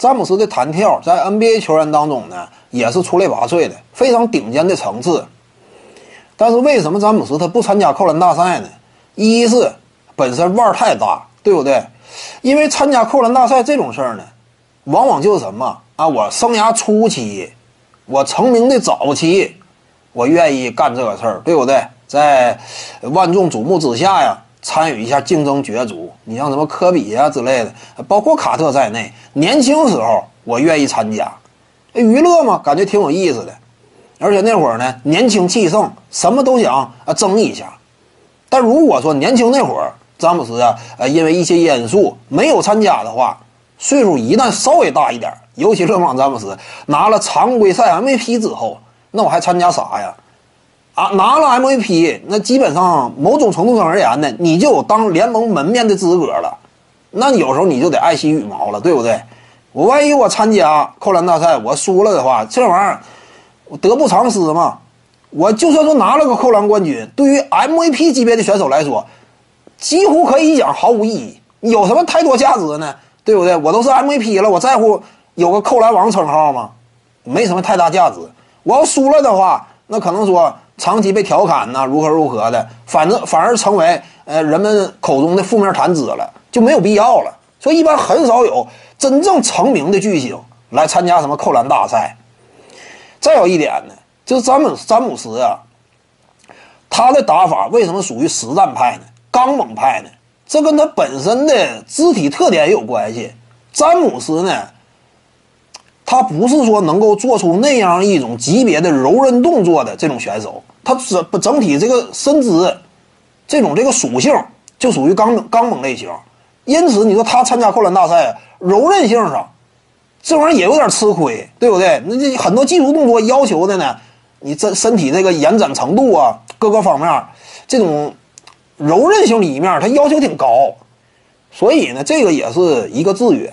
詹姆斯的弹跳在 NBA 球员当中呢，也是出类拔萃的，非常顶尖的层次。但是为什么詹姆斯他不参加扣篮大赛呢？一是本身腕儿太大，对不对？因为参加扣篮大赛这种事儿呢，往往就是什么啊？我生涯初期，我成名的早期，我愿意干这个事儿，对不对？在万众瞩目之下呀。参与一下竞争角逐，你像什么科比呀之类的，包括卡特在内，年轻时候我愿意参加，娱乐嘛，感觉挺有意思的。而且那会儿呢，年轻气盛，什么都想啊争一下。但如果说年轻那会儿，詹姆斯啊，呃，因为一些因素没有参加的话，岁数一旦稍微大一点，尤其勒布朗詹姆斯拿了常规赛 MVP 之后，那我还参加啥呀？啊，拿了 MVP，那基本上某种程度上而言呢，你就有当联盟门面的资格了。那有时候你就得爱惜羽毛了，对不对？我万一我参加扣篮大赛，我输了的话，这玩意儿我得不偿失嘛。我就算说拿了个扣篮冠军，对于 MVP 级别的选手来说，几乎可以讲毫无意义。有什么太多价值呢？对不对？我都是 MVP 了，我在乎有个扣篮王称号吗？没什么太大价值。我要输了的话，那可能说。长期被调侃呐，如何如何的，反正反而成为呃人们口中的负面谈资了，就没有必要了。所以一般很少有真正成名的巨星来参加什么扣篮大赛。再有一点呢，就是詹姆詹姆斯啊，他的打法为什么属于实战派呢？刚猛派呢？这跟他本身的肢体特点也有关系。詹姆斯呢？他不是说能够做出那样一种级别的柔韧动作的这种选手，他整整体这个身姿，这种这个属性就属于刚刚猛类型，因此你说他参加扣篮大赛，柔韧性上，这玩意儿也有点吃亏，对不对？那这很多技术动作要求的呢，你这身体这个延展程度啊，各个方面，这种柔韧性里面，它要求挺高，所以呢，这个也是一个制约。